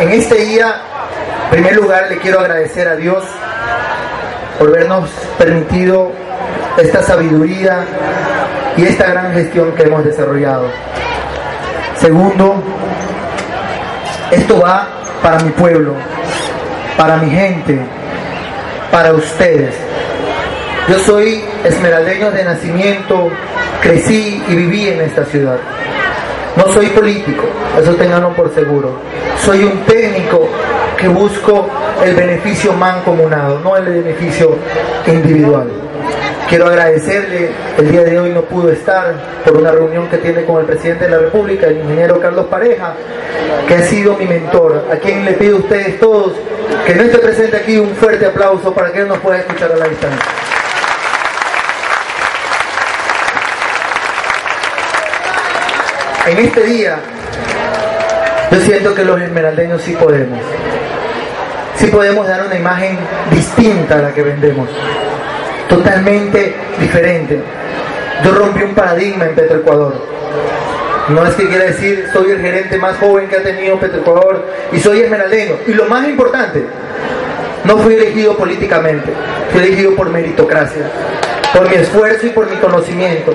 En este día, en primer lugar, le quiero agradecer a Dios por habernos permitido esta sabiduría y esta gran gestión que hemos desarrollado. Segundo, esto va para mi pueblo, para mi gente, para ustedes. Yo soy esmeraldeño de nacimiento, crecí y viví en esta ciudad. No soy político, eso tenganlo por seguro. Soy un técnico que busco el beneficio mancomunado, no el beneficio individual. Quiero agradecerle, el día de hoy no pudo estar por una reunión que tiene con el presidente de la República, el ingeniero Carlos Pareja, que ha sido mi mentor, a quien le pido a ustedes todos que no esté presente aquí un fuerte aplauso para que él nos pueda escuchar a la distancia. En este día, yo siento que los esmeraldeños sí podemos. Sí podemos dar una imagen distinta a la que vendemos. Totalmente diferente. Yo rompí un paradigma en Petroecuador. No es que quiera decir soy el gerente más joven que ha tenido Petroecuador y soy esmeraldeño. Y lo más importante, no fui elegido políticamente, fui elegido por meritocracia, por mi esfuerzo y por mi conocimiento.